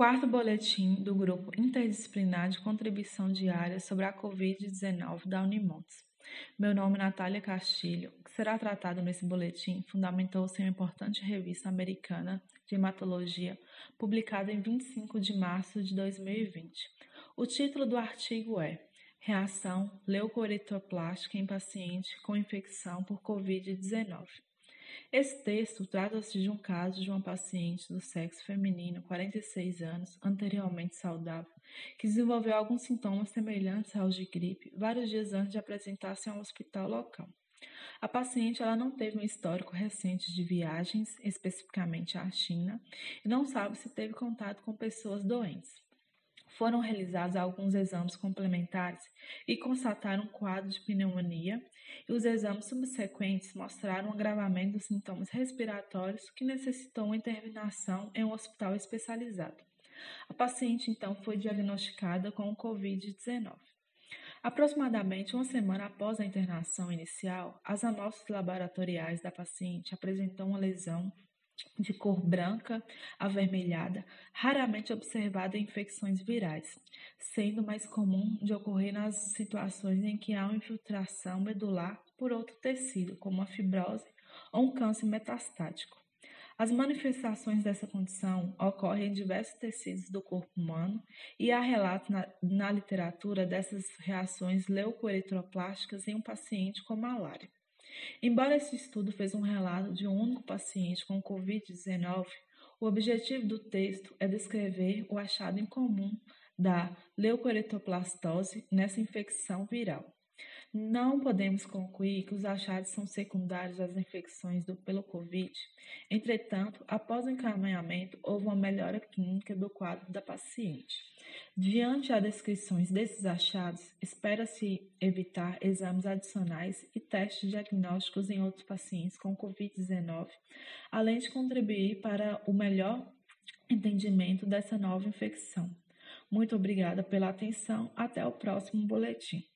Quarto boletim do Grupo Interdisciplinar de Contribuição Diária sobre a Covid-19 da Unimontes. Meu nome é Natália Castilho. O que será tratado nesse boletim fundamentou-se em uma importante revista americana de hematologia, publicada em 25 de março de 2020. O título do artigo é Reação leucoeritoplástica em paciente com infecção por Covid-19. Esse texto trata-se de um caso de uma paciente do sexo feminino, 46 anos, anteriormente saudável, que desenvolveu alguns sintomas semelhantes aos de gripe vários dias antes de apresentar-se ao hospital local. A paciente ela não teve um histórico recente de viagens, especificamente à China, e não sabe se teve contato com pessoas doentes foram realizados alguns exames complementares e constataram um quadro de pneumonia, e os exames subsequentes mostraram um agravamento dos sintomas respiratórios que necessitou uma internação em um hospital especializado. A paciente então foi diagnosticada com o Covid-19. Aproximadamente uma semana após a internação inicial, as amostras laboratoriais da paciente apresentam uma lesão de cor branca avermelhada, raramente observada em infecções virais, sendo mais comum de ocorrer nas situações em que há uma infiltração medular por outro tecido, como a fibrose ou um câncer metastático. As manifestações dessa condição ocorrem em diversos tecidos do corpo humano e há relatos na, na literatura dessas reações leucoeritroplásticas em um paciente com malária. Embora esse estudo fez um relato de um único paciente com Covid-19, o objetivo do texto é descrever o achado incomum da leucoeritoplastose nessa infecção viral. Não podemos concluir que os achados são secundários às infecções do, pelo Covid. Entretanto, após o encaminhamento, houve uma melhora clínica do quadro da paciente. Diante das descrições desses achados, espera-se evitar exames adicionais e testes diagnósticos em outros pacientes com Covid-19, além de contribuir para o melhor entendimento dessa nova infecção. Muito obrigada pela atenção. Até o próximo boletim.